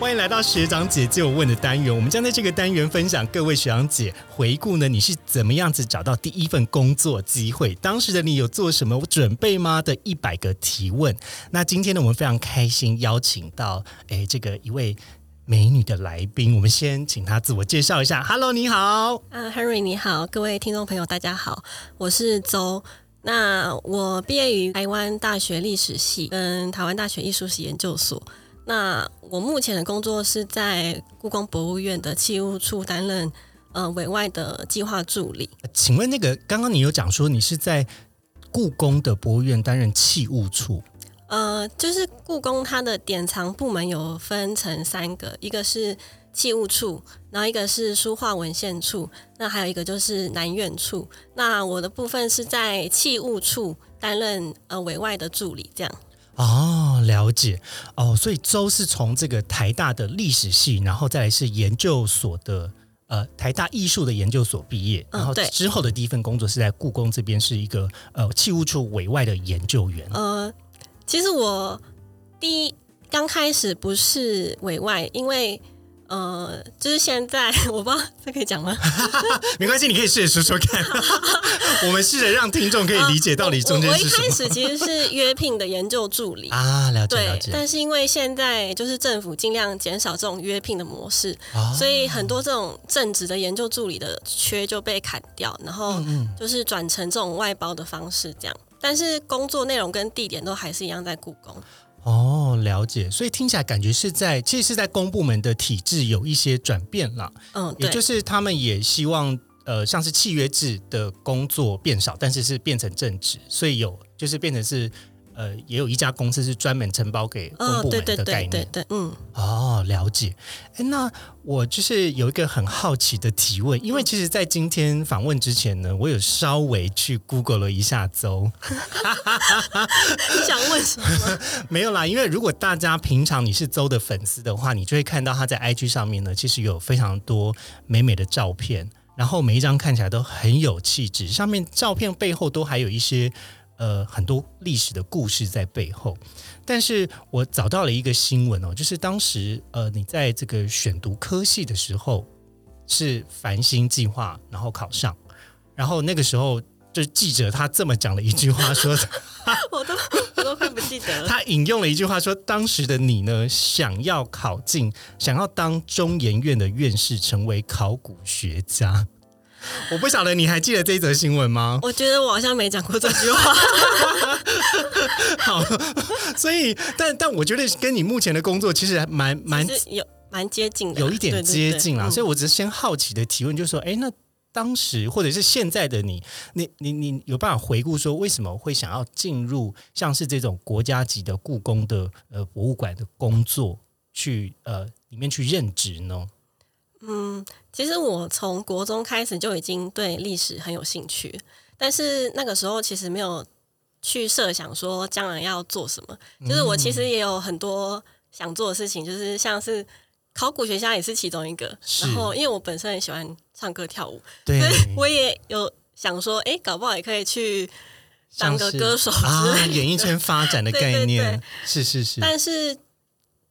欢迎来到学长姐就问的单元，我们将在这个单元分享各位学长姐回顾呢，你是怎么样子找到第一份工作机会？当时的你有做什么准备吗？的一百个提问。那今天呢，我们非常开心邀请到诶这个一位美女的来宾，我们先请她自我介绍一下。Hello，你好。啊、h e n r y 你好，各位听众朋友，大家好，我是周。那我毕业于台湾大学历史系跟台湾大学艺术系研究所。那我目前的工作是在故宫博物院的器物处担任呃委外的计划助理。请问那个刚刚你有讲说你是在故宫的博物院担任器物处，呃，就是故宫它的典藏部门有分成三个，一个是器物处，然后一个是书画文献处，那还有一个就是南院处。那我的部分是在器物处担任呃委外的助理，这样。哦，了解哦，所以周是从这个台大的历史系，然后再来是研究所的呃台大艺术的研究所毕业，然后之后的第一份工作是在故宫这边是一个呃器物处委外的研究员。呃，其实我第一刚开始不是委外，因为呃，就是现在 我不知道这可以讲吗？没关系，你可以试着说说看，我们试着让听众可以理解到底中我我一间是什么开始其实是约聘的研究助理。啊，了解了对，解，但是因为现在就是政府尽量减少这种约聘的模式，啊所以很多这种正职的研究助理的缺就被砍掉，然后嗯就是转成这种外包的方式这样。但是工作内容跟地点都还是一样在故宫。哦，了解，所以听起来感觉是在其实是在公部门的体制有一些转变了。嗯，也就是他们也希望呃，像是契约制的工作变少，但是是变成正职，所以有就是变成是呃，也有一家公司是专门承包给公嗯，部对对门的概念。对对对，嗯，哦，了解。哎，那我就是有一个很好奇的提问，因为其实，在今天访问之前呢，我有稍微去 Google 了一下周，你想问什么？没有啦，因为如果大家平常你是周的粉丝的话，你就会看到他在 IG 上面呢，其实有非常多美美的照片，然后每一张看起来都很有气质，上面照片背后都还有一些呃很多历史的故事在背后。但是我找到了一个新闻哦，就是当时呃你在这个选读科系的时候是繁星计划，然后考上，然后那个时候。就是记者他这么讲了一句话说，我都我都快不记得了。他引用了一句话说：“当时的你呢，想要考进，想要当中研院的院士，成为考古学家。” 我不晓得你还记得这一则新闻吗？我觉得我好像没讲过这句话。好，所以，但但我觉得跟你目前的工作其实还蛮蛮有蛮接近的，有一点接近啦，所以我只是先好奇的提问，就是说，哎，那当时或者是现在的你，你你你有办法回顾说，为什么会想要进入像是这种国家级的故宫的呃博物馆的工作，去呃里面去任职呢？嗯，其实我从国中开始就已经对历史很有兴趣，但是那个时候其实没有去设想说将来要做什么。就是我其实也有很多想做的事情，就是像是考古学家也是其中一个。然后因为我本身很喜欢唱歌跳舞，对所以我也有想说，哎，搞不好也可以去当个歌手之啊，演艺圈发展的 概念对是是是，但是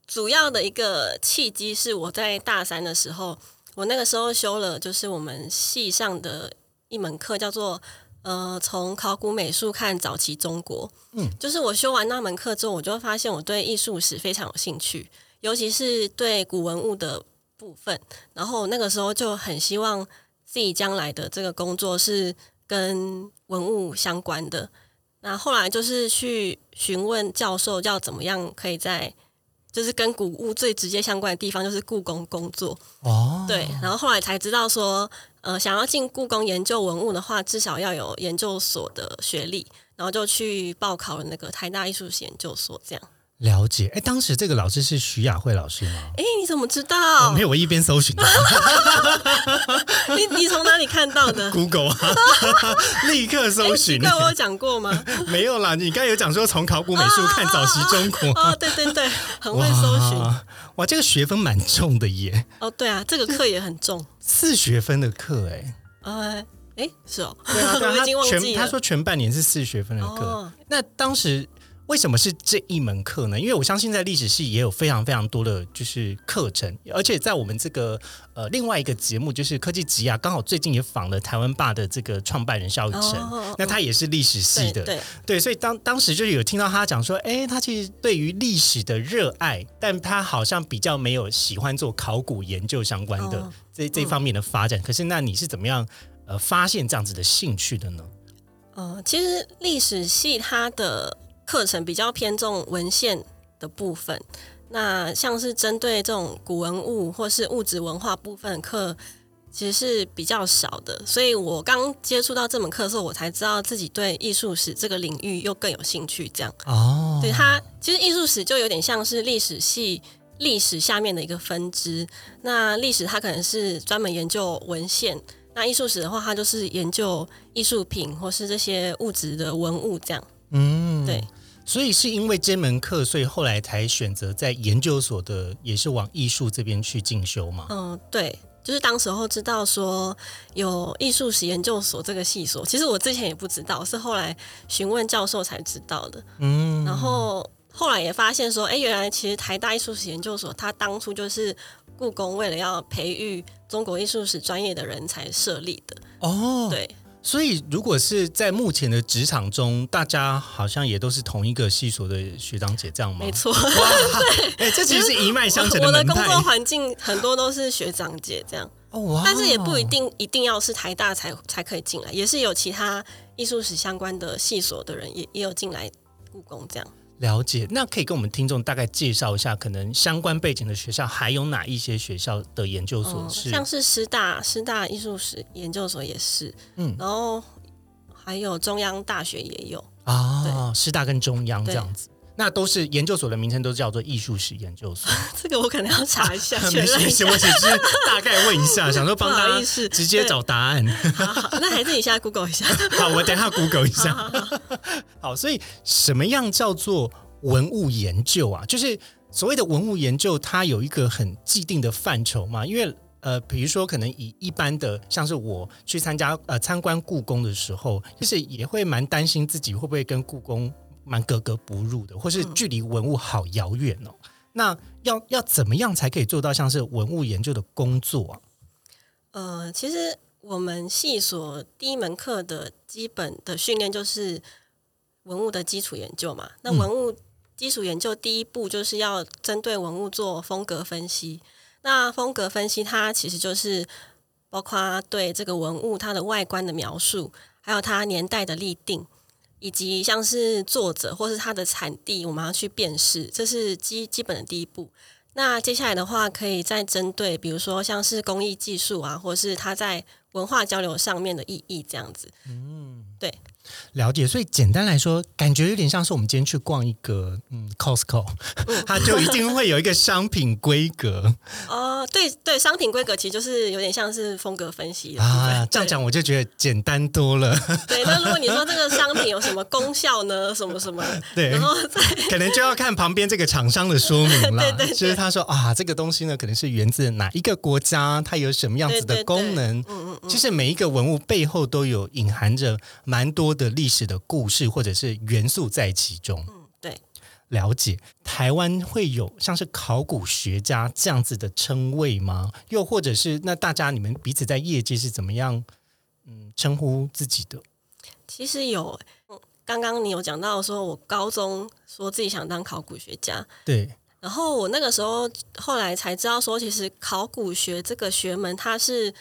主要的一个契机是我在大三的时候，我那个时候修了就是我们系上的一门课，叫做呃从考古美术看早期中国。嗯，就是我修完那门课之后，我就发现我对艺术史非常有兴趣，尤其是对古文物的部分。然后那个时候就很希望自己将来的这个工作是跟文物相关的。那后来就是去询问教授要怎么样可以在就是跟古物最直接相关的地方，就是故宫工作。哦，对，然后后来才知道说，呃，想要进故宫研究文物的话，至少要有研究所的学历，然后就去报考了那个台大艺术史研究所，这样。了解。哎，当时这个老师是徐雅慧老师吗？哎，你怎么知道？没有，我一边搜寻的。你你从哪里看到的？Google 啊，立刻搜寻。那我有讲过吗？没有啦，你刚有讲说从考古美术看早期中国。哦，对对对，很会搜寻。哇，这个学分蛮重的耶。哦，对啊，这个课也很重，四学分的课哎。呃，哎，是哦，对啊，他全他说全半年是四学分的课。那当时。为什么是这一门课呢？因为我相信在历史系也有非常非常多的就是课程，而且在我们这个呃另外一个节目就是科技集啊，刚好最近也访了台湾霸的这个创办人肖雨辰，那他也是历史系的，对对，所以当当时就是有听到他讲说，哎，他其实对于历史的热爱，但他好像比较没有喜欢做考古研究相关的这这方面的发展。可是那你是怎么样呃发现这样子的兴趣的呢？呃，其实历史系它的。课程比较偏重文献的部分，那像是针对这种古文物或是物质文化部分课，其实是比较少的。所以我刚接触到这门课的时候，我才知道自己对艺术史这个领域又更有兴趣。这样哦，对它其实艺术史就有点像是历史系历史下面的一个分支。那历史它可能是专门研究文献，那艺术史的话，它就是研究艺术品或是这些物质的文物这样。嗯，对。所以是因为这门课，所以后来才选择在研究所的，也是往艺术这边去进修嘛。嗯，对，就是当时候知道说有艺术史研究所这个系所，其实我之前也不知道，是后来询问教授才知道的。嗯，然后后来也发现说，哎，原来其实台大艺术史研究所，它当初就是故宫为了要培育中国艺术史专业的人才设立的。哦，对。所以，如果是在目前的职场中，大家好像也都是同一个系所的学长姐，这样吗？没错，哎，这其实是一脉相承的。我的工作环境很多都是学长姐这样，哦，但是也不一定一定要是台大才才可以进来，也是有其他艺术史相关的系所的人也也有进来故宫这样。了解，那可以跟我们听众大概介绍一下，可能相关背景的学校还有哪一些学校的研究所是？像是师大，师大艺术史研究所也是，嗯，然后还有中央大学也有。啊，师大跟中央这样子。那都是研究所的名称，都叫做艺术史研究所。这个我可能要查一下，没事没事，我只是大概问一下，想说帮他 直接找答案。好，那还是你现在 Google 一下。好，我等下 Google 一下。好，所以什么样叫做文物研究啊？就是所谓的文物研究，它有一个很既定的范畴嘛？因为呃，比如说可能以一般的，像是我去参加呃参观故宫的时候，就是也会蛮担心自己会不会跟故宫。蛮格格不入的，或是距离文物好遥远哦。那要要怎么样才可以做到像是文物研究的工作啊？呃，其实我们系所第一门课的基本的训练就是文物的基础研究嘛。那文物基础研究第一步就是要针对文物做风格分析。那风格分析它其实就是包括对这个文物它的外观的描述，还有它年代的立定。以及像是作者或是它的产地，我们要去辨识，这是基基本的第一步。那接下来的话，可以再针对，比如说像是工艺技术啊，或是它在文化交流上面的意义，这样子。嗯，对。了解，所以简单来说，感觉有点像是我们今天去逛一个嗯，Costco，它就一定会有一个商品规格。哦，对对，商品规格其实就是有点像是风格分析啊。这样讲我就觉得简单多了。对，那如果你说这个商品有什么功效呢？什么什么？对，然后再 可能就要看旁边这个厂商的说明了。对对，就是他说啊，这个东西呢，可能是源自哪一个国家，它有什么样子的功能？嗯嗯嗯。其实每一个文物背后都有隐含着蛮多。的历史的故事或者是元素在其中，嗯，对，了解台湾会有像是考古学家这样子的称谓吗？又或者是那大家你们彼此在业界是怎么样嗯称呼自己的？其实有，刚刚你有讲到说我高中说自己想当考古学家，对，然后我那个时候后来才知道说，其实考古学这个学门它是。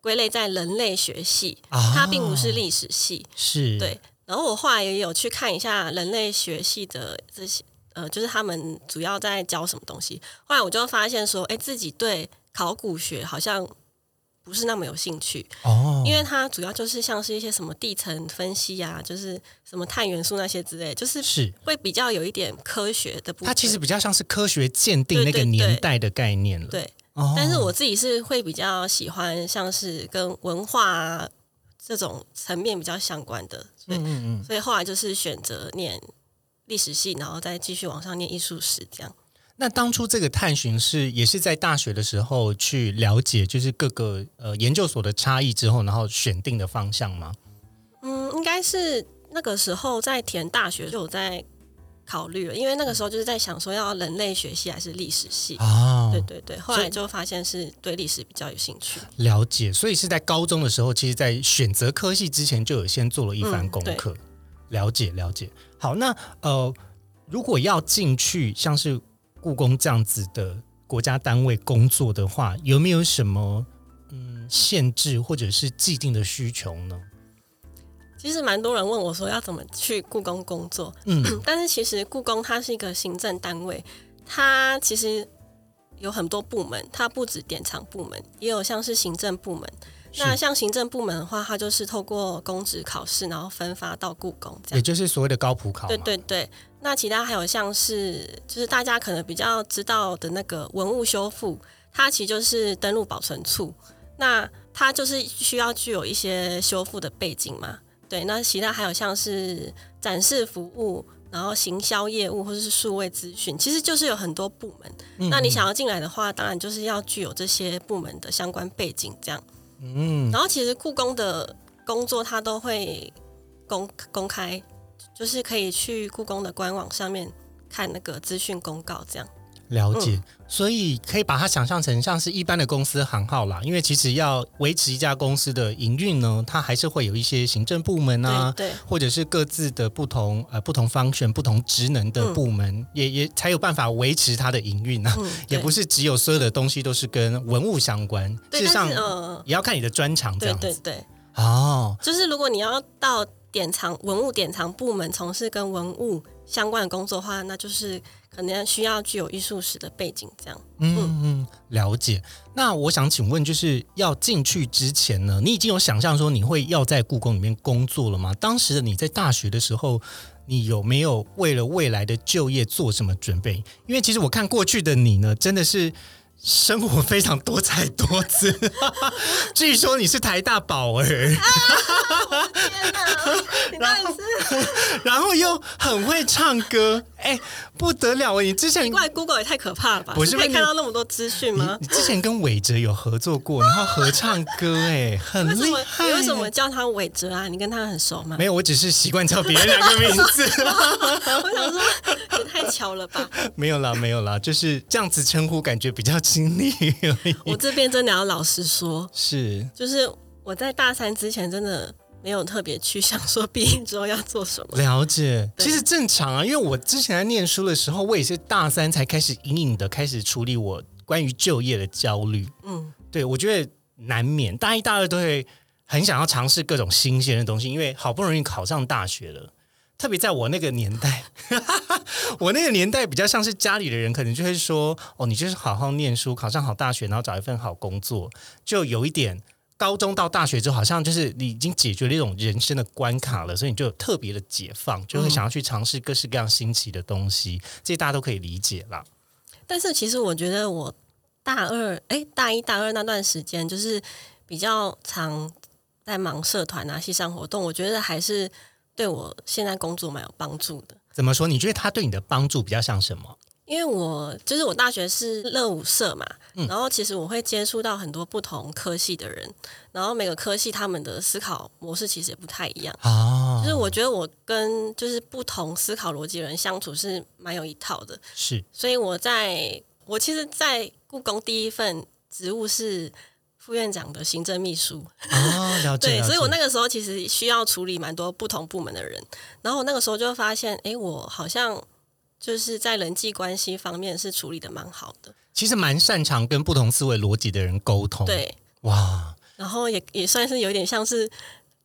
归类在人类学系，它并不是历史系，是对。然后我后来也有去看一下人类学系的这些，呃，就是他们主要在教什么东西。后来我就发现说，哎，自己对考古学好像不是那么有兴趣，哦，因为它主要就是像是一些什么地层分析啊，就是什么碳元素那些之类，就是是会比较有一点科学的部分。它其实比较像是科学鉴定那个年代的概念了。对，哦，但是我自己是会比较喜欢像是跟文化啊这种层面比较相关的，所以、嗯嗯嗯，所以后来就是选择念历史系，然后再继续往上念艺术史这样。那当初这个探寻是也是在大学的时候去了解，就是各个呃研究所的差异之后，然后选定的方向吗？嗯，应该是那个时候在填大学就有在考虑了，因为那个时候就是在想说要人类学系还是历史系。啊，对对对，后来就发现是对历史比较有兴趣。了解，所以是在高中的时候，其实，在选择科系之前就有先做了一番嗯功课。了解了解。好，那呃，如果要进去像是故宫这样子的国家单位工作的话，有没有什么嗯限制或者是既定的需求呢？其实蛮多人问我说要怎么去故宫工作，嗯，但是其实故宫它是一个行政单位，它其实有很多部门，它不止典藏部门，也有像是行政部门。那像行政部门的话，它就是透过公职考试，然后分发到故宫这样。也就是所谓的高普考。对对对，那其他还有像是就是大家可能比较知道的那个文物修复，它其实就是登录保存处，那它就是需要具有一些修复的背景嘛。对，那其他还有像是展示服务，然后行销业务或者是数位资讯，其实就是有很多部门。嗯那你想要进来的话，当然就是要具有这些部门的相关背景，这样。嗯，然后其实故宫的工作它都会公公开，就是可以去故宫的官网上面看那个资讯公告，这样。了解，嗯所以可以把它想象成像是一般的公司行号啦。因为其实要维持一家公司的营运呢，它还是会有一些行政部门啊，对对或者是各自的不同呃不同方选、不同职能的部门，也也才有办法维持它的营运啊。嗯，也不是是只有所有的东西都是跟文物相关，事对，实上呃，也要看你的专长这样子。对对，哦，就是如果你要到典藏文物典藏部门从事跟文物相关的工作的话，那就是可能需要具有艺术史的背景，这样。嗯嗯，了解。那我想请问，就是要进去之前呢，你已经有想象说你会要在故宫里面工作了吗？当时的你在大学的时候，你有没有为了未来的就业做什么准备？因为其实我看过去的你呢，真的是。生活非常多彩多姿，据说你是台大宝儿，天哪，你到底是然后又很会唱歌，哎，不得了哎！你之前怪 Google 也太可怕了吧？不是你可以看到那么多资讯吗？你之前跟伟哲有合作过，然后合唱歌，哎，很厉害。你为什么叫他伟哲啊？你跟他很熟吗？没有，我只是习惯叫别人两个名字。我想说，也太巧了吧！没有啦，没有啦，就是这样子称呼，感觉比较亲密而已。我这边真的要老实说，是就是我在大三之前真的没有特别去想说毕业之后要做什么。了解，其实正常啊，因为我之前在念书的时候，我也是大三才开始隐隐的开始处理我关于就业的焦虑。嗯，对我觉得难免，大一、大二都会很想要尝试各种新鲜的东西，因为好不容易考上大学了。特别在我那个年代，我那个年代比较像是家里的人，可能就会说：“哦，你就是好好念书，考上好大学，然后找一份好工作。”就有一点，高中到大学之后，好像就是你已经解决了一种人生的关卡了，所以你就有特别的解放，就会想要去尝试各式各样新奇的东西。这大家都可以理解啦。但是其实我觉得我大二，哎，大一、大二那段时间，就是比较常在忙社团啊、系上活动，我觉得还是对我现在工作蛮有帮助的。怎么说？你觉得他对你的帮助比较像什么？因为我就是我大学是乐舞社嘛，嗯然后其实我会接触到很多不同科系的人，然后每个科系他们的思考模式其实也不太一样。啊就是我觉得我跟就是不同思考逻辑的人相处是蛮有一套的，是所以我在我其实，在故宫第一份职务是副院长的行政秘书，啊，了 解。对，所以我那个时候其实需要处理蛮多不同部门的人，然后我那个时候就发现，哎，我好像就是在人际关系方面是处理的蛮好的，其实蛮擅长跟不同思维逻辑的人沟通。，对，哇，然后也也算是有点像是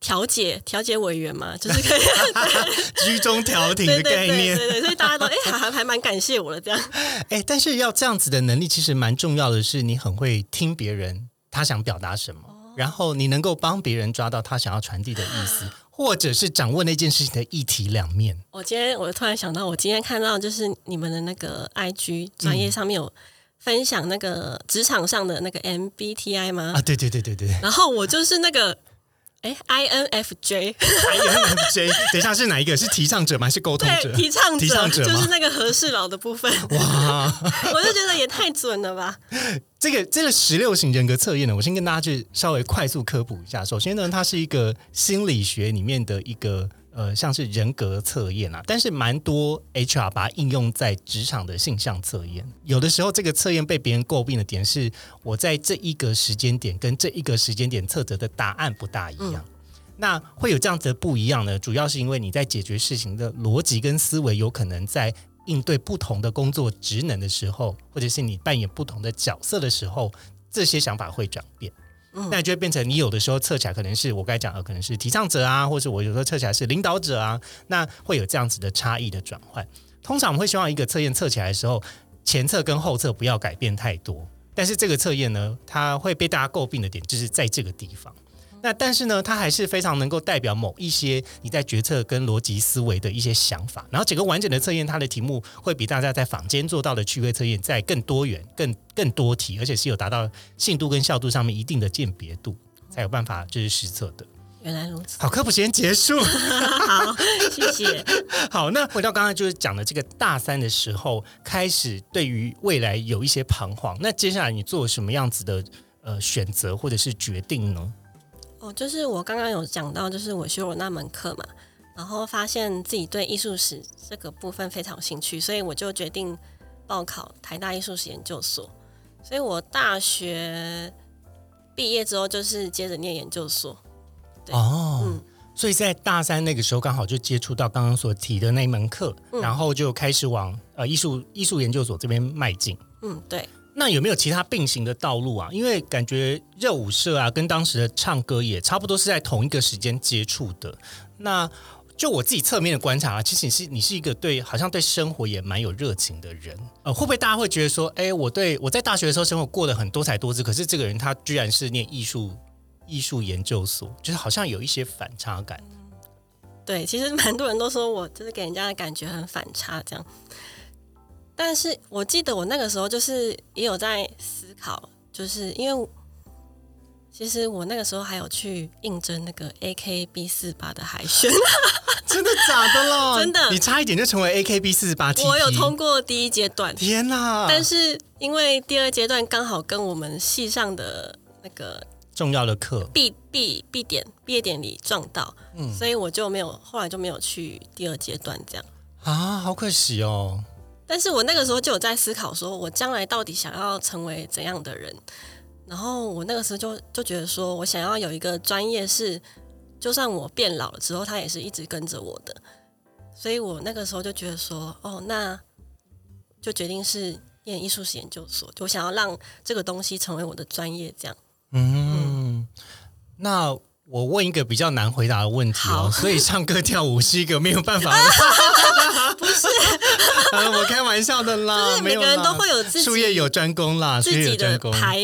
调解调解委员嘛，就是可以 居中调停的对对对概念。对对，所以大家都哎还还还蛮感谢我的这样，哎，但是要这样子的能力，其实蛮重要的是，你很会听别人他想表达什么。然后你能够帮别人抓到他想要传递的意思，或者是掌握那件事情的一体两面。我今天我突然想到，我今天看到就是你们的那个 IG 专业上面有分享那个职场上的那个 MBTI 吗？啊，对对对对对然后我就是那个哎 INFJ，，INFJ，等一下是哪一个？是提倡者吗？还是沟通者？提倡提倡者就是那个和事佬的部分。哇，我就觉得也太准了吧！这个这个十六型人格测验呢，我先跟大家去稍微快速科普一下。首先呢，它是一个心理学里面的一个呃，像是人格测验啊，但是蛮多 HR 把它应用在职场的性向测验。有的时候这个测验被别人诟病的点是，我在这一个时间点跟这一个时间点测得的答案不大一样。那会有这样子的不一样呢？主要是因为你在解决事情的逻辑跟思维，有可能在应对不同的工作职能的时候，或者是你扮演不同的角色的时候，这些想法会转变。那就会变成你有的时候测起来可能是我该讲的，可能是提倡者啊，或者我有时候测起来是领导者啊，那会有这样子的差异的转换。通常我们会希望一个测验测起来的时候，前测跟后测不要改变太多。但是这个测验呢，它会被大家诟病的点就是在这个地方。那但是呢，它还是非常能够代表某一些你在决策跟逻辑思维的一些想法。然后整个完整的测验，它的题目会比大家在坊间做到的趣味测验在更多元、更更多题，而且是有达到信度跟效度上面一定的鉴别度，才有办法就是实测的。原来如此，好，科普时间结束。好，谢谢。好，那回到刚刚就是讲的这个大三的时候，开始对于未来有一些彷徨。那接下来你做什么样子的呃选择或者是决定呢？哦，就是我刚刚有讲到，就是我修了那门课嘛，然后发现自己对艺术史这个部分非常有兴趣，所以我就决定报考台大艺术史研究所。所以我大学毕业之后，就是接着念研究所。对哦，嗯所以在大三那个时候，刚好就接触到刚刚所提的那一门课，嗯然后就开始往呃艺术艺术研究所这边迈进。嗯，对，那有没有其他并行的道路啊？因为感觉热舞社啊，跟当时的唱歌也差不多是在同一个时间接触的。那就我自己侧面的观察啊，其实你是你是一个对好像对生活也蛮有热情的人。呃，会不会大家会觉得说，哎，我对我在大学的时候生活过得很多彩多姿，可是这个人他居然是念艺术艺术研究所，就是好像有一些反差感。对，其实蛮多人都说我就是给人家的感觉很反差这样。但是我记得我那个时候就是也有在思考，就是因为其实我那个时候还有去应征那个 AKB 四八的海选，真的假的啦？真的你差一点就成为 AKB 四十八 T。我有通。过第一阶段，天哪！但是因为第二阶段刚好跟我们系上的那个重要的课，毕毕毕点毕业典礼撞到，嗯所以我就没有后来就没有去第二阶段这样。啊，好可惜哦。但是我那个时候就有在思考，说我将来到底想要成为怎样的人。然后我那个时候就就觉得说，我想要有一个专业是，就算我变老了之后，他也是一直跟着我的。所以我那个时候就觉得说，哦，那就决定是念艺术史研究所，就我想要让这个东西成为我的专业，这样。嗯，那我问一个比较难回答的问题哦。所以唱歌跳舞是一个没有办法的，不是？啊，我开玩笑的啦，就是每个人都会有自己术业有专攻啦，术自己。的排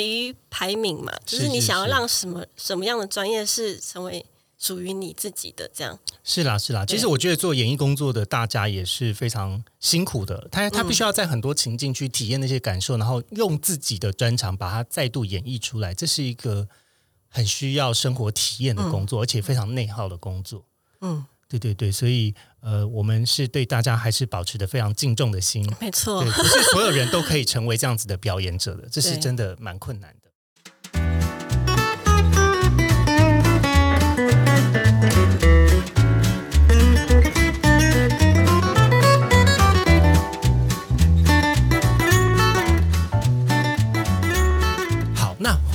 排名嘛，就是你想要让什么什么样的专业是成为属于你自己的这样。是啦，是啦。其实我觉得做演艺工作的大家也是非常辛苦的，他他必须要在很多情境去体验那些感受，然后用自己的专长把它再度演绎出来，这是一个很需要生活体验的工作，而且非常内耗的工作。嗯，对对对，所以呃，我们是对大家还是保持着非常敬重的心。没错对，，不是所有人都可以成为这样子的表演者的，这是真的蛮困难的。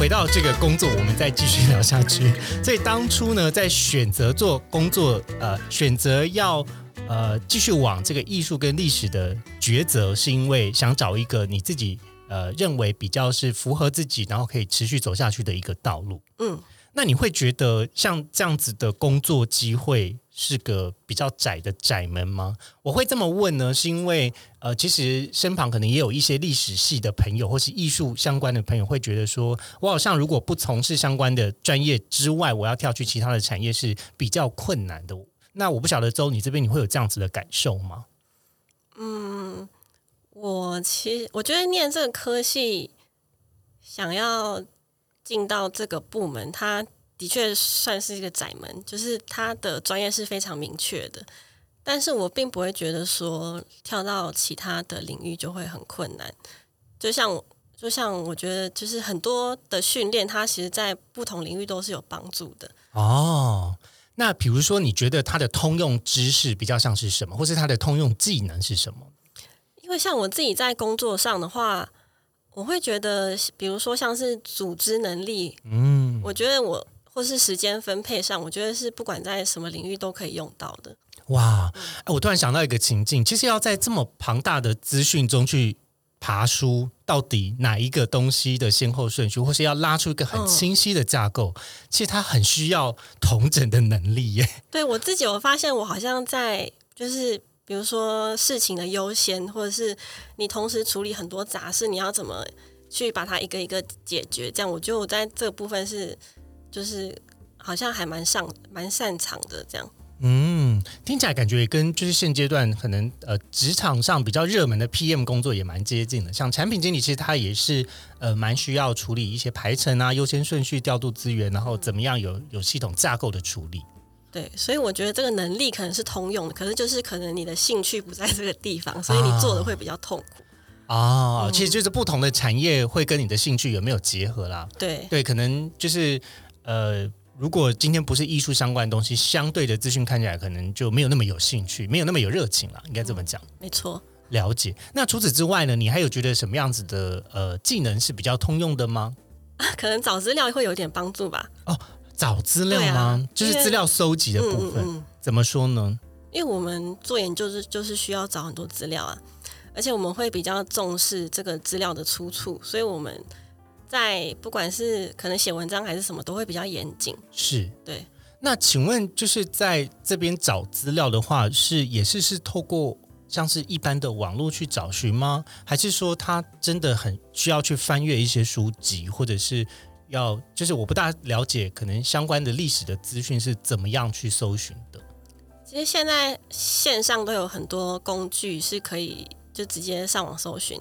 回到这个工作，我们再继续聊下去。所以当初呢，在选择做工作，呃，选择要呃继续往这个艺术跟历史的抉择，是因为想找一个你自己呃认为比较是符合自己，然后可以持续走下去的一个道路。嗯，那你会觉得像这样子的工作机会是个比较窄的窄门吗？我会这么问呢，是因为呃，其实身旁可能也有一些历史系的朋友，或是艺术相关的朋友，会觉得说，我好像如果不从事相关的专业之外，我要跳去其他的产业是比较困难的。那我不晓得周，你这边你会有这样子的感受吗？嗯，我其实我觉得念这个科系，想要进到这个部门，它的确算是一个窄门，就是他的专业是非常明确的。但是我并不会觉得说跳到其他的领域就会很困难。就像就像我觉得，就是很多的训练，它其实在不同领域都是有帮助的。哦，那比如说，你觉得它的通用知识比较像是什么，或是它的通用技能是什么？因为像我自己在工作上的话，我会觉得，比如说像是组织能力，嗯，我觉得我或是时间分配上，我觉得是不管在什么领域都可以用到的。哇，哎，我突然想到一个情境，其实要在这么庞大的资讯中去爬书，到底哪一个东西的先后顺序，或是要拉出一个很清晰的架构，其实它很需要同整的能力耶。对我自己，我发现我好像在就是。比如说事情的优先，或者是你同时处理很多杂事，你要怎么去把它一个一个解决？这样，我觉得我在这个部分是，就是好像还蛮上蛮擅长的。这样，嗯，听起来感觉也跟就是现阶段可能呃职场上比较热门的 PM 工作也蛮接近的。像产品经理，其实他也是呃蛮需要处理一些排程啊、优先顺序、调度资源，然后怎么样有有系统架构的处理。对，所以我觉得这个能力可能是通用的，可是就是可能你的兴趣不在这个地方，所以你做的会比较痛苦。啊，其实就是不同的产业会跟你的兴趣有没有结合啦？对对，可能就是呃，如果今天不是艺术相关的东西，相对的资讯看起来可能就没有那么有兴趣，没有那么有热情了，应该这么讲。没错，了解。那除此之外呢？你还有觉得什么样子的呃技能是比较通用的吗？可能找资料会有点帮助吧。哦。找资料吗？就是资料搜集的部分。怎么说呢？因为我们做研究是就是需要找很多资料啊，而且我们会比较重视这个资料的出处，所以我们在不管是可能写文章还是什么，都会比较严谨。是对。那请问，就是在这边找资料的话，是也是是透过像是一般的网络去找寻吗？还是说他真的很需要去翻阅一些书籍，或者是？要就是我不大了解，可能相关的历史的资讯是怎么样去搜寻的。其实现在线上都有很多工具是可以就直接上网搜寻，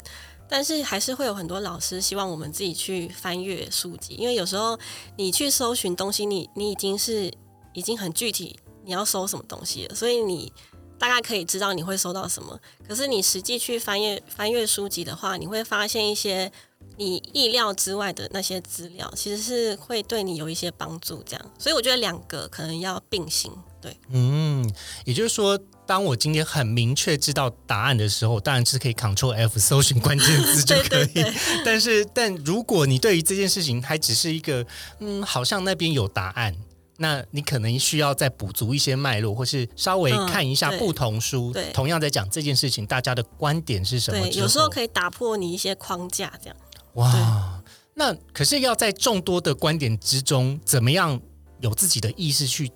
但是还是会有很多老师希望我们自己去翻阅书籍，因为有时候你去搜寻东西，你你已经是已经很具体你要搜什么东西了，所以你大概可以知道你会搜到什么。可是你实际去翻阅翻阅书籍的话，你会发现一些。你意料之外的那些资料，其实是会对你有一些帮助。这样，所以我觉得两个可能要并行。对，嗯，也就是说，当我今天很明确知道答案的时候，当然是可以 Ctrl F 搜寻关键字就 可以。但是，但如果你对于这件事情还只是一个，嗯，好像那边有答案，那你可能需要再补足一些脉络，或是稍微看一下不同书，同样在讲这件事情，大家的观点是什么？对，有时候可以打破你一些框架，这样。哇，那可是要在众多的观点之中，怎么样有自己的意识去，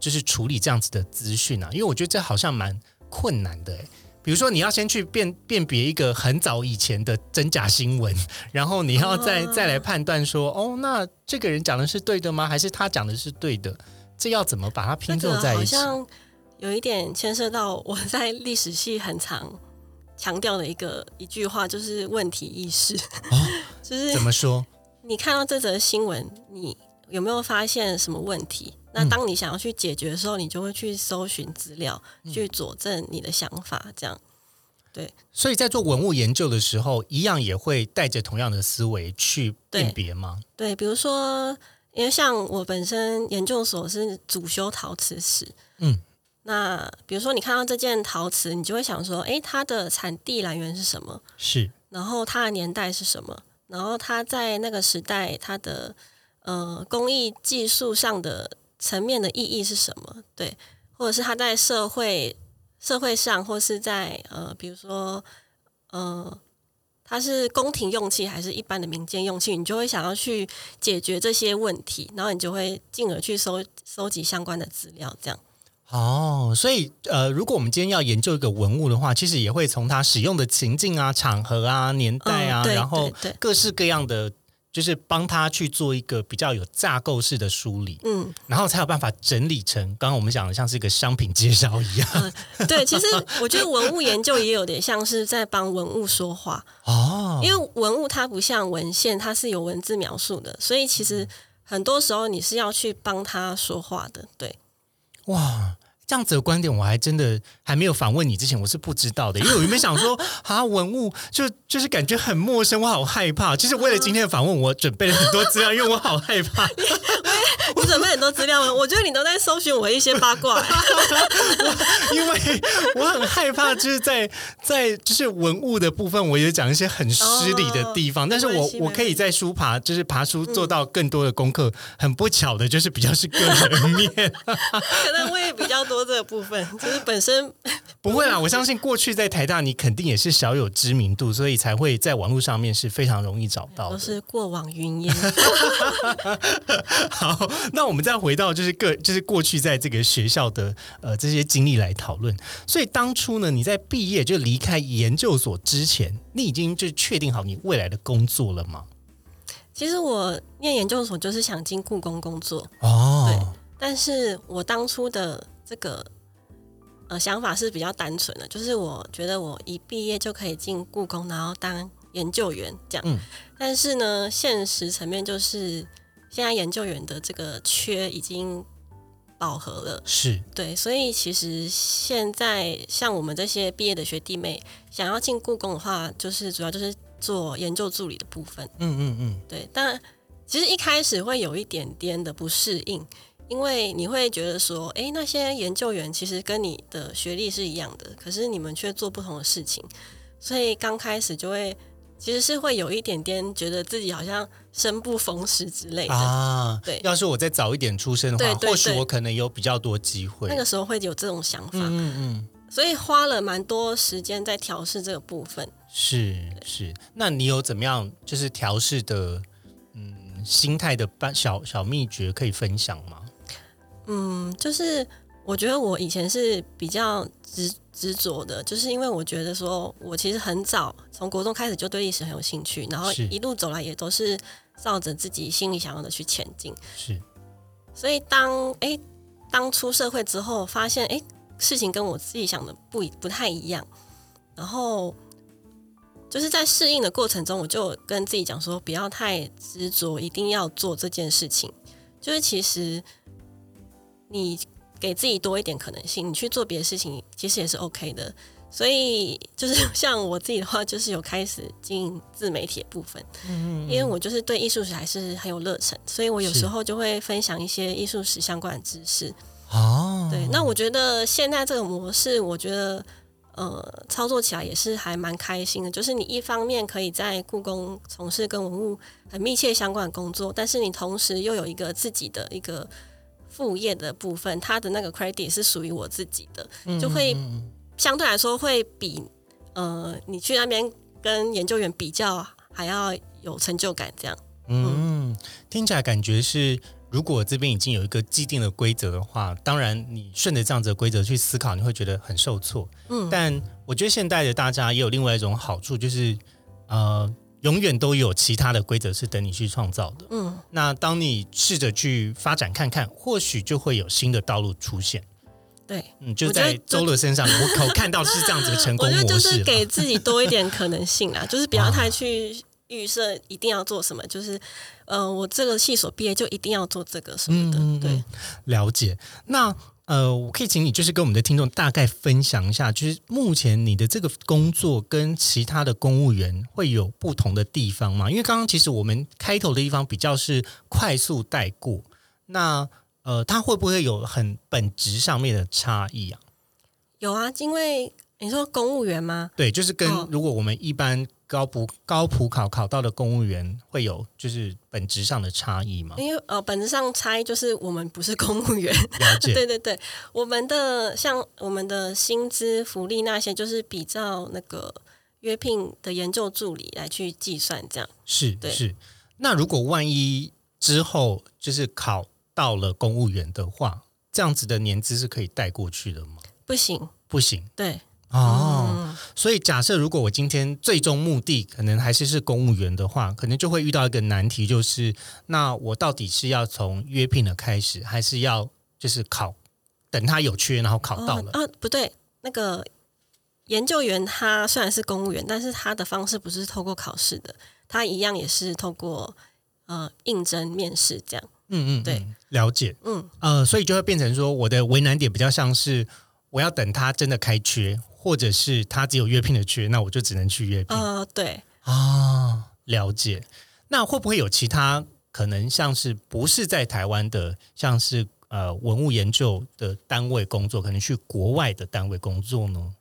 就是处理这样子的资讯啊？因为我觉得这好像蛮困难的诶。比如说，你要先去辨辨别一个很早以前的真假新闻，然后你要再再来判断说，哦，那这个人讲的是对的吗？还是他讲的是对的？这要怎么把它拼凑在一起？好像有一点牵涉到我在历史系很常。强调的一个一句话就是问题意识，就是怎么说？你看到这则新闻，你有没有发现什么问题？那当你想要去解决的时候，你就会去搜寻资料，去佐证你的想法。这样，对。所以在做文物研究的时候，一样也会带着同样的思维去辨别吗？对，比如说，因为像我本身研究所是主修陶瓷史，嗯。那比如说，你看到这件陶瓷，你就会想说，哎，它的产地来源是什么？是。然后它的年代是什么？然后它在那个时代，它的呃工艺技术上的层面的意义是什么？对，或者是它在社会社会上，或是在呃，比如说呃，它是宫廷用器还是一般的民间用器？你就会想要去解决这些问题，然后你就会进而去收收集相关的资料，这样。哦，所以呃，如果我们今天要研究一个文物的话，其实也会从它使用的情境啊、场合啊、年代啊，然后各式各样的，就是帮他去做一个比较有架构式的梳理，嗯，然后才有办法整理成刚刚我们讲的像是一个商品介绍一样。对，其实我觉得文物研究也有点像是在帮文物说话，哦，因为文物它不像文献，它是有文字描述的，所以其实很多时候你是要去帮他说话的。对，哇，这样子的观点，我还真的还没有访问你之前，我是不知道的，因为我原本想说 啊，文物就就是感觉很陌生，我好害怕。其实为了今天的访问，我准备了很多资料，因为我好害怕。你准备很多资料吗？我觉得你都在搜寻我一些八卦、因为我很害怕，就是在在就是文物的部分，我也讲一些很失礼的地方，哦但是我我可以在书爬，就是爬书做到更多的功课。很不巧的，就是比较是个人面，可能我也比较多这个部分，就是本身不会啦。我相信过去在台大，你肯定也是小有知名度，所以才会在网络上面是非常容易找到都。是过往云烟。好，那我们再回到就是个就是过去在这个学校的呃这些经历来讨论。所以当初呢，你在毕业就离开研究所之前，你已经就确定好你未来的工作了吗？其实我念研究所就是想进故宫工作，哦，对但是我当初的这个呃想法是比较单纯的，就是我觉得我一毕业就可以进故宫，然后当研究员这样。嗯但是呢，现实层面就是现在研究员的这个缺已经饱和了，是对，所以其实现在像我们这些毕业的学弟妹，想要进故宫的话，就是主要就是做研究助理的部分。嗯嗯嗯，对，但其实一开始会有一点点的不适应，因为你会觉得说，诶，那些研究员其实跟你的学历是一样的，可是你们却做不同的事情，所以刚开始就会其实是会有一点点觉得自己好像生不逢时之类的。啊，对要是我再早一点出生的话，对对对或许我可能有比较多机会。那个时候会有这种想法，嗯嗯，所以花了蛮多时间在调试这个部分。是是。那你有怎么样就是调试的嗯心态的办小小秘诀可以分享吗？嗯，就是我觉得我以前是比较执执着的，就是因为我觉得说我其实很早从国中开始就对历史很有兴趣，然后一路走来也都是照着自己心里想要的去前进。是所以当诶当出社会之后，发现诶事情跟我自己想的不一不太一样，然后就是在适应的过程中，我就跟自己讲说，不要太执着，一定要做这件事情。就是其实你给自己多一点可能性，你去做别的事情，其实也是 OK 的。所以就是 像我自己的话，就是有开始经营自媒体的部分，嗯因为我就是对艺术史还是很有热忱，所以我有时候就会分享一些艺术史相关的知识。哦，对，那我觉得现在这个模式，我觉得呃操作起来也是还蛮开心的。就是你一方面可以在故宫从事跟文物很密切相关的工作，但是你同时又有一个自己的一个副业的部分，它的那个 credit 是属于我自己的，就会相对来说会比呃你去那边跟研究员比较还要有成就感。这样，嗯，听起来感觉是，如果这边已经有一个既定的规则的话，当然你顺着这样子的规则去思考，你会觉得很受挫。嗯，但我觉得现代的大家也有另外一种好处，就是呃，永远都有其他的规则是等你去创造的。嗯，那当你试着去发展看看，或许就会有新的道路出现。对。嗯，就在周乐身上，我我看到是这样子的成功我觉得就模式给自己多一点可能性啦，就是不要太去预设一定要做什么，就是呃，我这个系所毕业就一定要做这个什么的，对。了解。那呃，我可以请你就是跟我们的听众大概分享一下，就是目前你的这个工作跟其他的公务员会有不同的地方吗？因为刚刚其实我们开头的地方比较是快速带过，那呃，它会不会有很本质上面的差异啊？有啊，因为你说公务员吗？对，就是跟哦如果我们一般高普高普考考到的公务员会有就是本质上的差异吗？因为呃，本质上差异就是我们不是公务员，了解，对对对，我们的像我们的薪资福利那些，就是比较那个约聘的研究助理来去计算，这样。对是是。那如果万一之后就是考到了公务员的话，这这样子的年资是可以带过去的吗？不行，不行对，哦。嗯，所以假设如果我今天最终目的可能还是是公务员的话，可能就会遇到一个难题，就是那我到底是要从约聘的开始，还是要就是考等他有缺，然后考到了？哦啊，不对，那个研究员他虽然是公务员，但是他的方式不是透过考试的，他一样也是透过呃应征面试这样。嗯嗯，对嗯，了解。嗯，呃，所以就会变成说，我的为难点比较像是我要等他真的开缺，或者是他只有约聘的缺，那我就只能去约聘。呃，对，啊，了解。那会不会有其他可能，像是不是在台湾的，像是呃文物研究的单位工作，可能去国外的单位工作呢？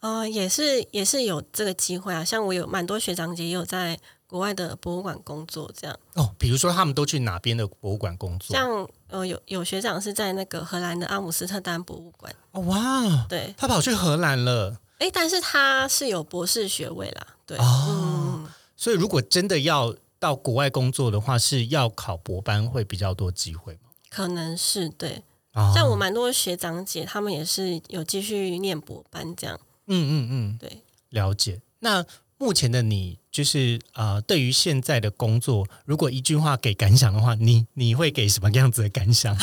呃，也是也是有这个机会啊。像我有蛮多学长姐也有在国外的博物馆工作，这样。哦，比如说他们都去哪边的博物馆工作？像呃有有学长是在那个荷兰的阿姆斯特丹博物馆，哦哇，对，他跑去荷兰了。诶，但是他是有博士学位啦，对，哦嗯，所以如果真的要到国外工作的话，是要考博班会比较多机会吗？可能是对。哦像我蛮多学长姐，他们也是有继续念博班这样，嗯嗯嗯，对。了解。那目前的你，就是呃，对于现在的工作，如果一句话给感想的话，你你会给什么样子的感想？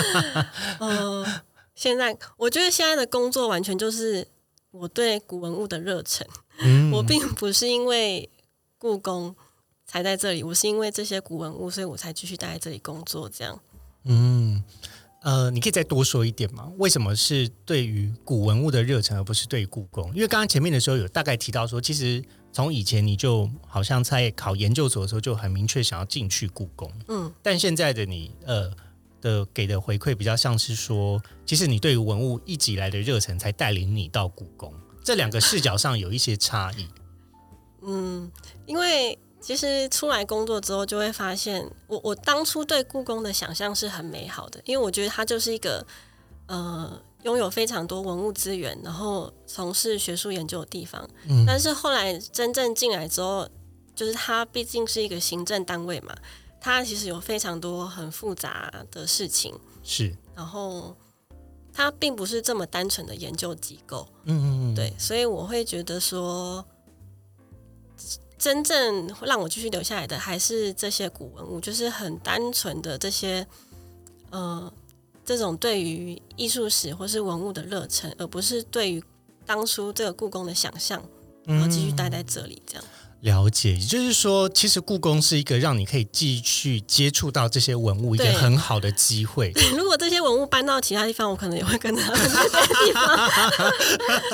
呃，现在我觉得现在的工作完全就是我对古文物的热忱，嗯我并不是因为故宫才在这里，我是因为这些古文物，所以我才继续待在这里工作。这样，嗯呃，你可以再多说一点吗？为什么是对于古文物的热忱，而不是对于故宫？因为刚刚前面的时候有大概提到说，其实从以前你就好像在考研究所的时候就很明确想要进去故宫，嗯，但现在的你呃的给的回馈比较像是说，其实你对于文物一直以来的热忱才带领你到故宫，这两个视角上有一些差异。嗯，因为其实出来工作之后，就会发现，我我当初对故宫的想象是很美好的，因为我觉得它就是一个呃拥有非常多文物资源，然后从事学术研究的地方。嗯但是后来真正进来之后，就是它毕竟是一个行政单位嘛，它其实有非常多很复杂的事情，是，然后它并不是这么单纯的研究机构。嗯嗯嗯，对，所以我会觉得说，真正让我继续留下来的还是这些古文物，就是很单纯的这些，呃，这种对于艺术史或是文物的热忱，而不是对于当初这个故宫的想象，然后继续待在这里这样。了解，也就是说，其实故宫是一个让你可以继续接触到这些文物一个很好的机会。如果这些文物搬到其他地方，我可能也会跟他们去这些地方，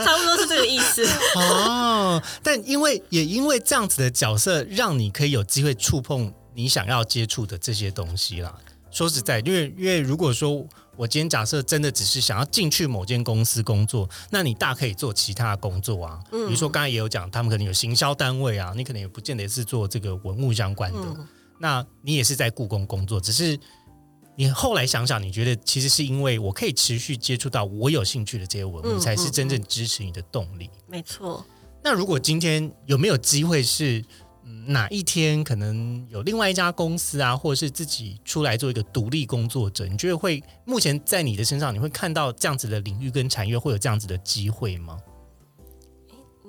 差不多是这个意思。哦，但因为也因为这样子的角色，让你可以有机会触碰你想要接触的这些东西啦。说实在，因为因为如果说我今天假设真的只是想要进去某间公司工作，那你大可以做其他的工作啊。比如说刚才也有讲，他们可能有行销单位啊，你可能也不见得是做这个文物相关的。嗯那你也是在故宫工作，只是你后来想想，你觉得其实是因为我可以持续接触到我有兴趣的这些文物，嗯才是真正支持你的动力。没错。那如果今天有没有机会是，嗯，哪一天可能有另外一家公司啊，或者是自己出来做一个独立工作者，你觉得会目前在你的身上，你会看到这样子的领域跟产业会有这样子的机会吗？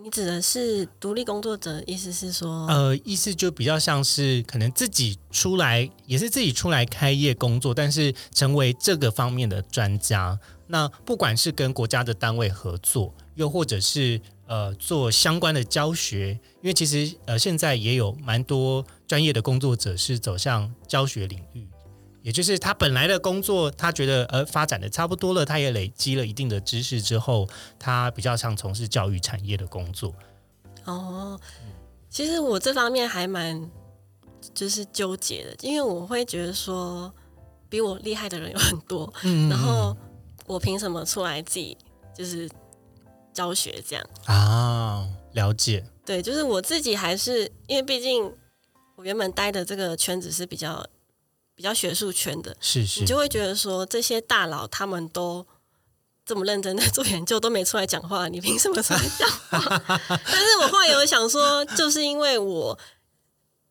你指的是独立工作者，意思是说，呃，意思就比较像是可能自己出来，也是自己出来开业工作，但是成为这个方面的专家。那不管是跟国家的单位合作，又或者是呃做相关的教学，因为其实呃现在也有蛮多专业的工作者是走向教学领域，也就是他本来的工作，他觉得呃发展的差不多了，他也累积了一定的知识之后，他比较像从事教育产业的工作。哦，其实我这方面还蛮就是纠结的，因为我会觉得说，比我厉害的人有很多，嗯然后我凭什么出来自己就是教学这样？啊，了解，对，就是我自己还是因为毕竟我原本待的这个圈子是比较比较学术圈的，是是你就会觉得说这些大佬他们都。这么认真在做研究都没出来讲话，你凭什么出来讲话？但是我后来有想说，就是因为我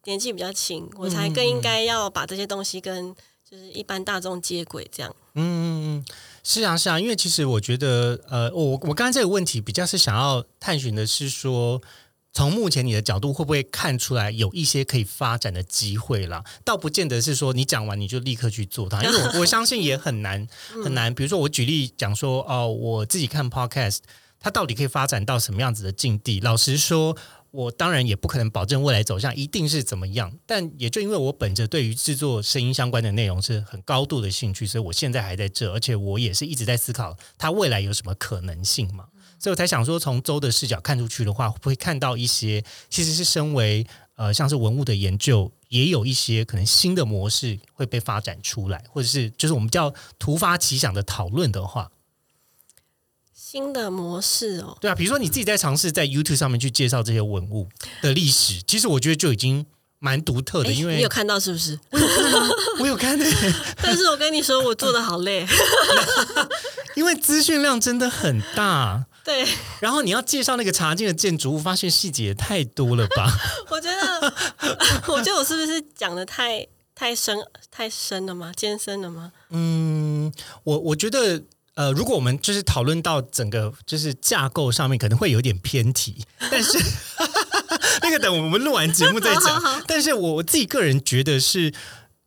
年纪比较轻，我才更应该要把这些东西跟就是一般大众接轨，这样。嗯嗯嗯，是啊是啊，因为其实我觉得，呃，我我刚才这个问题比较是想要探寻的是说，从目前你的角度会不会看出来有一些可以发展的机会啦？倒不见得是说你讲完你就立刻去做它，因为我我相信也很难 很难。比如说我举例讲说，哦，我自己看 podcast，它到底可以发展到什么样子的境地？老实说。我当然也不可能保证未来走向一定是怎么样，但也就因为我本着对于制作声音相关的内容是很高度的兴趣，所以我现在还在这，而且我也是一直在思考它未来有什么可能性嘛，所以我才想说，从周的视角看出去的话，会不会看到一些其实是身为呃像是文物的研究，也有一些可能新的模式会被发展出来，或者是就是我们叫突发奇想的讨论的话。新的模式哦，对啊，比如说你自己在尝试在 YouTube 上面去介绍这些文物的历史，其实我觉得就已经蛮独特的，因为你有看到是不是？我有看到，我有看的。但是我跟你说，我做的好累，因为资讯量真的很大。对，然后你要介绍那个茶经的建筑物，发现细节也太多了吧？我觉得，我觉得我是不是讲的太太深太深了吗？艰深了吗？嗯，我我觉得。呃，如果我们就是讨论到整个就是架构上面，可能会有点偏题，但是 那个等我们录完节目再讲。但是我自己个人觉得是，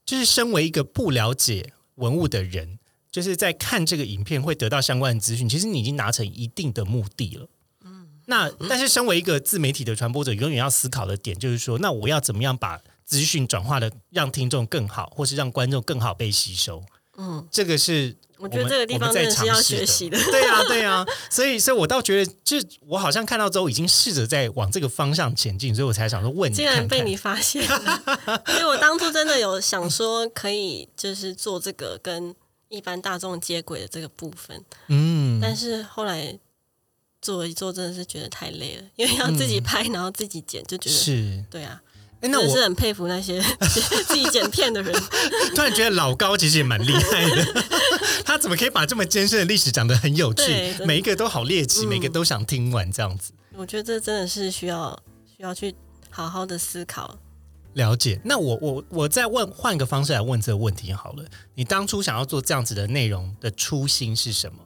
就是身为一个不了解文物的人，就是在看这个影片会得到相关的资讯，其实你已经达成一定的目的了。嗯，那但是身为一个自媒体的传播者，永远要思考的点就是说，那我要怎么样把资讯转化的让听众更好，或是让观众更好被吸收？嗯，这个是。我觉得这个地方真的是要学习的，对呀，对呀，所以，所以我倒觉得，就我好像看到之后，已经试着在往这个方向前进，所以我才想说问你，竟然被你发现，因为我当初真的有想说，可以就是做这个跟一般大众接轨的这个部分，嗯，但是后来做一做，真的是觉得太累了，因为要自己拍，然后自己剪，就觉得是，对啊。哎，那我是很佩服那些 自己剪片的人。突然觉得老高其实也蛮厉害的，他怎么可以把这么艰深的历史讲得很有趣？每一个都好猎奇，每个都想听完这样子。我觉得这真的是需要需要去好好的思考、了解。那我我我再问换一个方式来问这个问题好了。你当初想要做这样子的内容的初心是什么？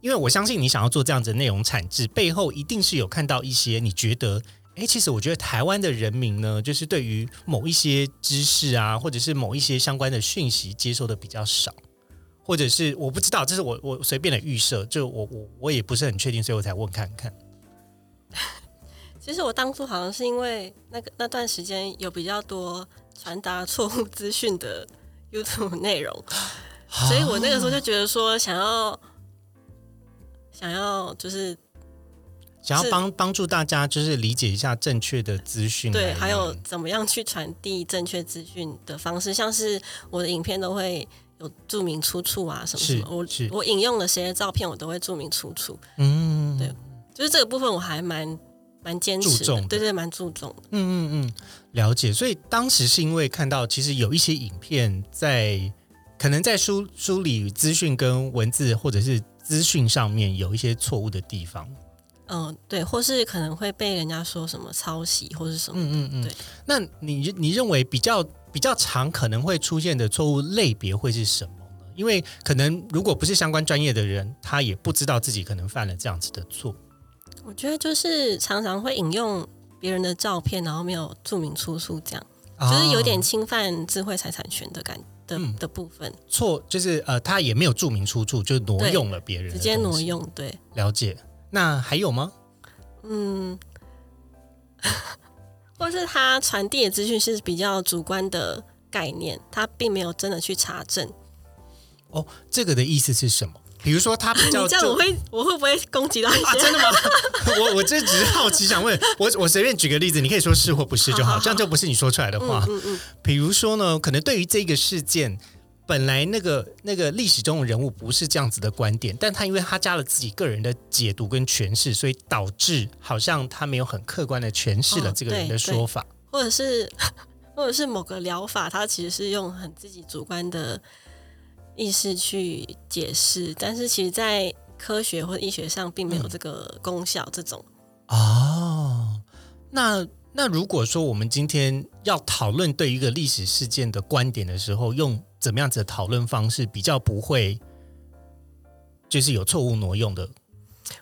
因为我相信你想要做这样子的内容产制背后，一定是有看到一些你觉得。哎，其实我觉得台湾的人民呢，就是对于某一些知识啊，或者是某一些相关的讯息接受的比较少，或者是我不知道，这是我我随便的预设，就我我我也不是很确定，所以我才问看看。其实我当初好像是因为那个那段时间有比较多传达错误资讯的 YouTube 内容，所以我那个时候就觉得说，想要想要就是。想要帮帮助大家，就是理解一下正确的资讯，对，还有怎么样去传递正确资讯的方式，像是我的影片都会有注明出处啊，什么什么，我我引用了谁的照片，我都会注明出处。嗯，对，就是这个部分我还蛮蛮坚持，对对，蛮注重。嗯嗯嗯，了解。所以当时是因为看到，其实有一些影片在可能在梳梳理资讯跟文字或者是资讯上面有一些错误的地方。嗯，对，或是可能会被人家说什么抄袭，或是什么。嗯嗯嗯。对，那你你认为比较比较常可能会出现的错误类别会是什么呢？因为可能如果不是相关专业的人，他也不知道自己可能犯了这样子的错。我觉得就是常常会引用别人的照片，然后没有注明出处，这样就是有点侵犯智慧财产权的感的的部分。错就是呃，他也没有注明出处，就挪用了别人，直接挪用。对，了解。那还有吗？嗯，或是他传递的资讯是比较主观的概念，他并没有真的去查证。哦，这个的意思是什么？比如说他比较这样，我会我会不会攻击到你？真的吗？我我这只是好奇，想问 我我随便举个例子，你可以说是或不是就好，这样就不是你说出来的话。嗯嗯。比如说呢，可能对于这个事件。本来那个那个历史中的人物不是这样子的观点，但他因为他加了自己个人的解读跟诠释，所以导致好像他没有很客观的诠释了这个人的说法，或者是 或者是某个疗法，他其实是用很自己主观的意识去解释，但是其实在科学或医学上并没有这个功效。这种哦，那。那如果说我们今天要讨论对一个历史事件的观点的时候，用怎么样子的讨论方式比较不会就是有错误挪用的？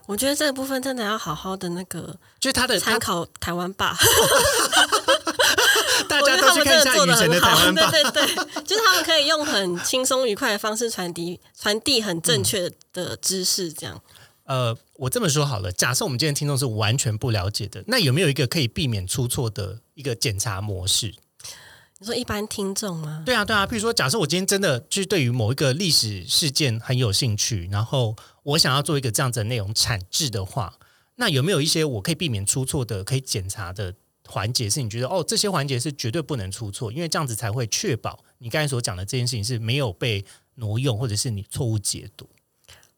我觉得这个部分真的要好好的那个就是他的参考台湾吧，大家都去看一下以前的做的很好，台湾吧。对对对，就是他们可以用很轻松愉快的方式传递传递很正确的知识，这样。呃，我这么说好了，假设我们今天听众是完全不了解的，那有没有一个可以避免出错的一个检查模式？你说一般听众吗？对啊，对啊。譬如说，假设我今天真的就是对于某一个历史事件很有兴趣，然后我想要做一个这样子的内容产制的话，那有没有一些我可以避免出错的、可以检查的环节？是你觉得哦，这些环节是绝对不能出错，因为这样子才会确保你刚才所讲的这件事情是没有被挪用，或者是你错误解读。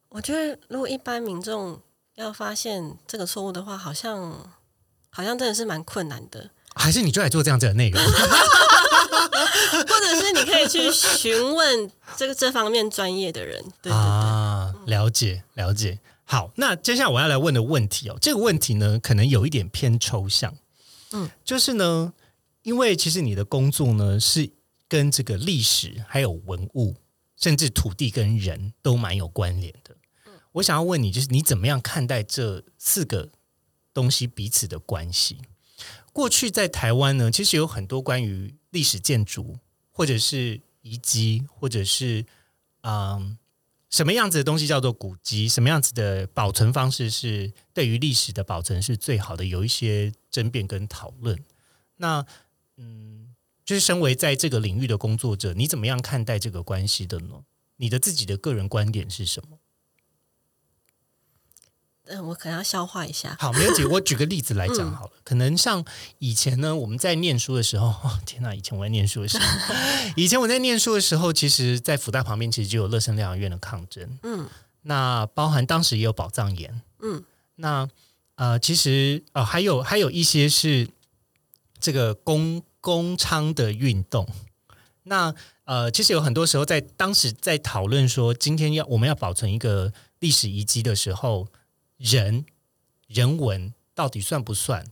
我觉得如果一般民众要发现这个错误的话，好像好像真的是蛮困难的，还是你就来做这样子的内容？或者是你可以去询问这个这方面专业的人。对对对，啊，了解了解。好，那接下来我要来问的问题哦，这个问题呢，可能有一点偏抽象。嗯，就是呢，因为其实你的工作呢是跟这个历史、还有文物，甚至土地跟人都蛮有关联的。嗯我想要问你，就是你怎么样看待这四个东西彼此的关系？过去在台湾呢，其实有很多关于历史建筑，或者是遗迹，或者是嗯什么样子的东西叫做古迹，什么样子的保存方式是对于历史的保存是最好的，有一些争辩跟讨论。那嗯，就是身为在这个领域的工作者，你怎么样看待这个关系的呢？你的自己的个人观点是什么？嗯，我可能要消化一下。好，没问题。我举个例子来讲好了，可能像以前呢，我们在念书的时候，哦、天哪！以前我在念书的时候，以前我在念书的时候，其实，在福大旁边其实就有乐生疗养院的抗争，嗯那包含当时也有宝藏岩，嗯那呃，其实呃，还有还有一些是这个公公娼的运动。那呃，其实有很多时候在当时在讨论说，今天要我们要保存一个历史遗迹的时候，人人文到底算不算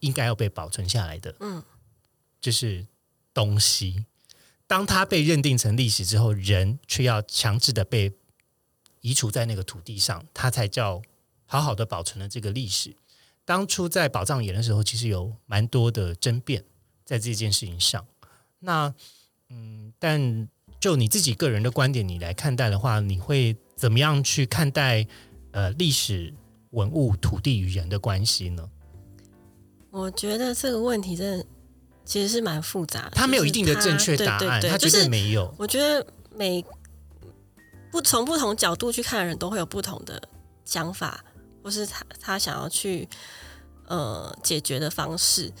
应该要被保存下来的？嗯，就是东西。当它被认定成历史之后，人却要强制的被移除在那个土地上，它才叫好好的保存了这个历史。当初在宝藏岩的时候，其实有蛮多的争辩在这件事情上。那嗯，但就你自己个人的观点，你来看待的话，你会怎么样去看待呃历史文物、土地与人的关系呢？我觉得这个问题真的其实是蛮复杂的。它没有一定的正确答案，对对对它绝对就是没有。我觉得每不从不同角度去看的人都会有不同的想法，或是他他想要去呃解决的方式。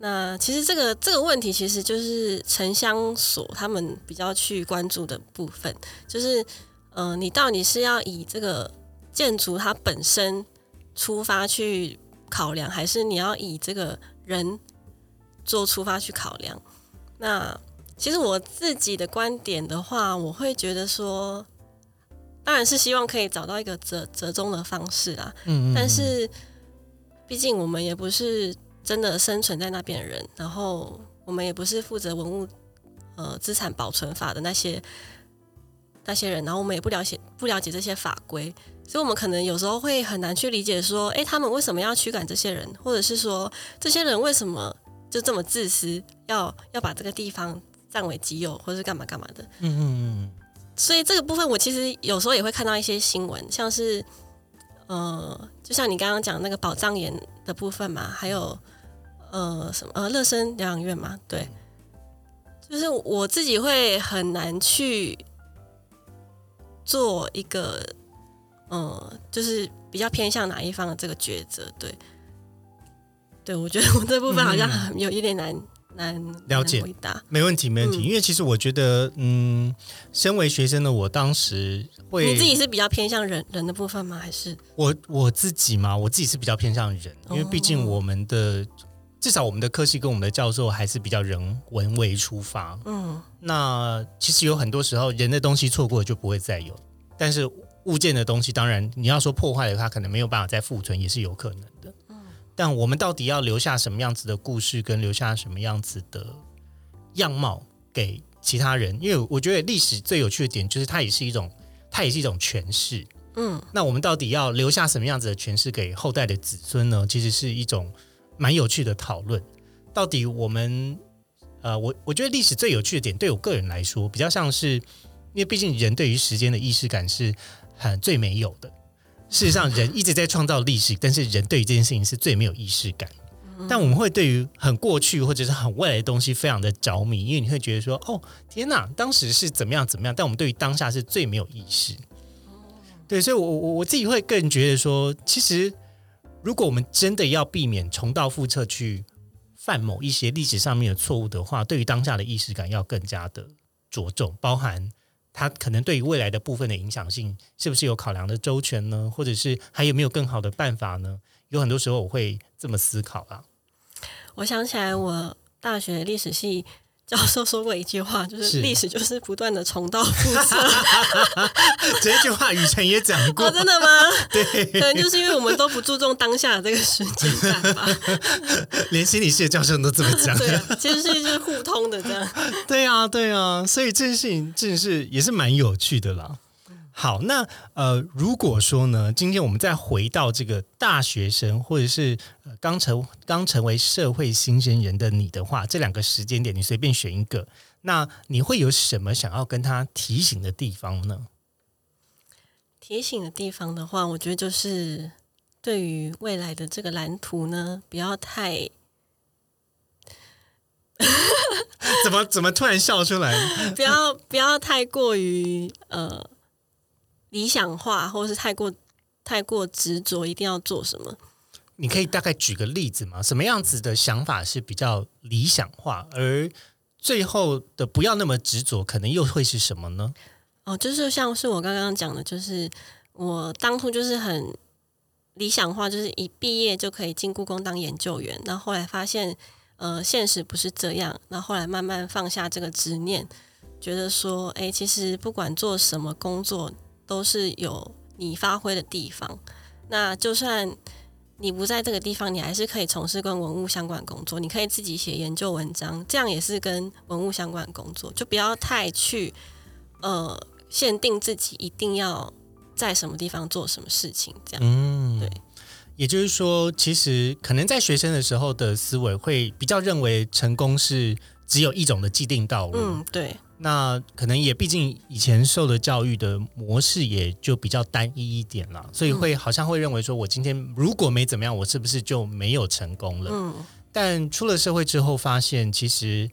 那其实这个这个问题，其实就是城乡所他们比较去关注的部分，就是呃，你到底是要以这个建筑它本身出发去考量，还是你要以这个人做出发去考量？那其实我自己的观点的话，我会觉得说，当然是希望可以找到一个折折中的方式啦。嗯嗯，但是，毕竟我们也不是真的生存在那边的人，然后我们也不是负责文物呃资产保存法的那些那些人，然后我们也不了解不了解这些法规，所以我们可能有时候会很难去理解说，诶，他们为什么要驱赶这些人，或者是说这些人为什么就这么自私，要要把这个地方占为己有，或者是干嘛干嘛的。嗯嗯嗯所以这个部分，我其实有时候也会看到一些新闻，像是呃，就像你刚刚讲那个宝藏岩的部分嘛，还有呃什么呃乐生疗养院嘛，对，就是我自己会很难去做一个呃，就是比较偏向哪一方的这个抉择，对，对我觉得我这部分好像很有一点难难了解回答，没问题，没问题。嗯因为其实我觉得，嗯，身为学生的我，当时会你自己是比较偏向人人的部分吗？还是我我自己嘛，我自己是比较偏向人，因为毕竟我们的、至少我们的科系跟我们的教授还是比较人文为出发。嗯那其实有很多时候，人的东西错过就不会再有，但是物件的东西，当然你要说破坏了它，可能没有办法再复存，也是有可能的。嗯但我们到底要留下什么样子的故事，跟留下什么样子的样貌给其他人？因为我觉得历史最有趣的点就是它也是一种，它也是一种诠释。嗯，那我们到底要留下什么样子的诠释给后代的子孙呢？其实是一种蛮有趣的讨论。到底我们，呃，我我觉得历史最有趣的点，对我个人来说，比较像是，因为毕竟人对于时间的意识感是很最没有的。事实上，人一直在创造历史，但是人对于这件事情是最没有意识感。但我们会对于很过去或者是很未来的东西非常的着迷，因为你会觉得说，哦，天哪，当时是怎么样怎么样。但我们对于当下是最没有意识。对，所以，我我我自己会更觉得说，其实如果我们真的要避免重蹈覆辙去犯某一些历史上面的错误的话，对于当下的意识感要更加的着重，包含他可能对于未来的部分的影响性是不是有考量的周全呢？或者是还有没有更好的办法呢？有很多时候我会这么思考啊。我想起来，我大学历史系。教授说过一句话，就是历史就是不断的重蹈覆辙。这句话雨辰也讲过，真的吗？对，可能就是因为我们都不注重当下的这个时间感吧。连心理系的教授都这么讲，对，其实是就是互通的这样。对啊，对啊，所以这件事情真的是也是蛮有趣的啦。好，那呃，如果说呢，今天我们再回到这个大学生，或者是刚成刚成为社会新鲜人的你的话，这两个时间点，你随便选一个，那你会有什么想要跟他提醒的地方呢？提醒的地方的话，我觉得就是对于未来的这个蓝图呢，不要太 怎么怎么突然笑出来？不要不要太过于呃。理想化，或者是太过太过执着，一定要做什么？你可以大概举个例子吗？什么样子的想法是比较理想化，而最后的不要那么执着，可能又会是什么呢？哦，就是像是我刚刚讲的，就是我当初就是很理想化，就是一毕业就可以进故宫当研究员，然后后来发现，呃，现实不是这样，然后后来慢慢放下这个执念，觉得说，哎，其实不管做什么工作。都是有你发挥的地方。那就算你不在这个地方，你还是可以从事跟文物相关工作。你可以自己写研究文章，这样也是跟文物相关的工作。就不要太去呃限定自己一定要在什么地方做什么事情。这样，嗯，对。也就是说，其实可能在学生的时候的思维会比较认为成功是只有一种的既定道路。嗯，对。那可能也毕竟以前受的教育的模式也就比较单一一点了，所以会好像会认为说，我今天如果没怎么样，我是不是就没有成功了？嗯。但出了社会之后，发现其实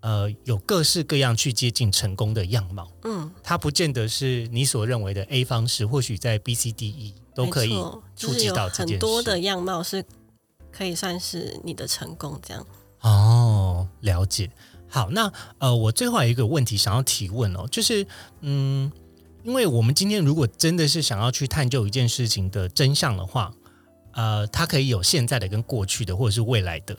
呃有各式各样去接近成功的样貌。嗯。它不见得是你所认为的 A 方式，或许在 B、C、D、E 都可以触及到这件事。很多的样貌是可以算是你的成功，这样。哦，了解。好，那呃，我最后有一个问题想要提问哦，就是嗯，因为我们今天如果真的是想要去探究一件事情的真相的话，呃，它可以有现在的跟过去的，或者是未来的。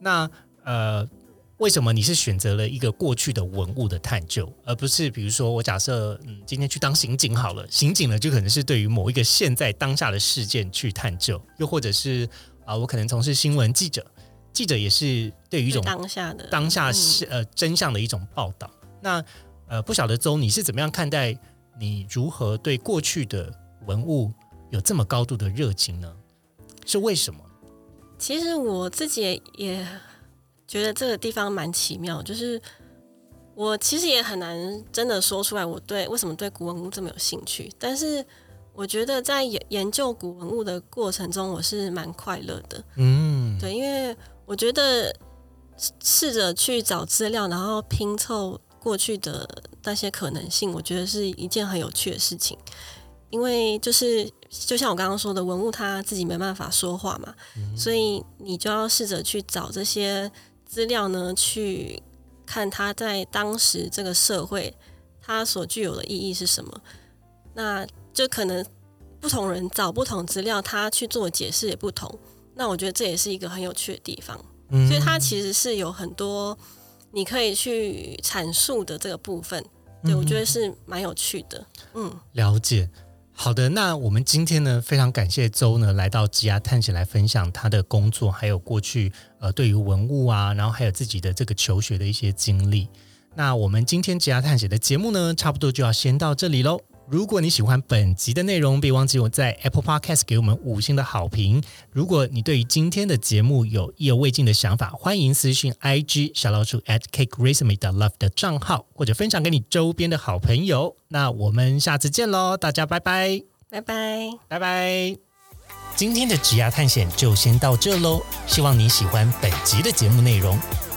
那呃，为什么你是选择了一个过去的文物的探究，而不是比如说我假设嗯，今天去当刑警好了，刑警呢就可能是对于某一个现在当下的事件去探究，又或者是啊，我可能从事新闻记者。记者也是对于一种当下的当下是呃真相的一种报道。那呃不晓得周你是怎么样看待？你如何对过去的文物有这么高度的热情呢？是为什么？其实我自己也觉得这个地方蛮奇妙，就是我其实也很难真的说出来我对为什么对古文物这么有兴趣。但是我觉得在研研究古文物的过程中，我是蛮快乐的。嗯，对，因为。我觉得试着去找资料，然后拼凑过去的那些可能性，我觉得是一件很有趣的事情。因为就是就像我刚刚说的，文物它自己没办法说话嘛，所以你就要试着去找这些资料呢，去看它在当时这个社会它所具有的意义是什么。那就可能不同人找不同资料，他去做解释也不同。那我觉得这也是一个很有趣的地方，所以它其实是有很多你可以去阐述的这个部分，对我觉得是蛮有趣的。嗯，了解。好的，那我们今天呢，非常感谢周呢来到吉亚探险来分享他的工作，还有过去呃对于文物啊，然后还有自己的这个求学的一些经历。那我们今天吉亚探险的节目呢，差不多就要先到这里喽。如果你喜欢本集的内容，别忘记我在 Apple Podcast 给我们五星的好评。如果你对于今天的节目有意犹未尽的想法，欢迎私讯 IG 小老鼠 at cake resume 的 love 的账号，或者分享给你周边的好朋友。那我们下次见喽，大家拜拜，拜拜，拜拜。今天的职涯探险就先到这喽，希望你喜欢本集的节目内容。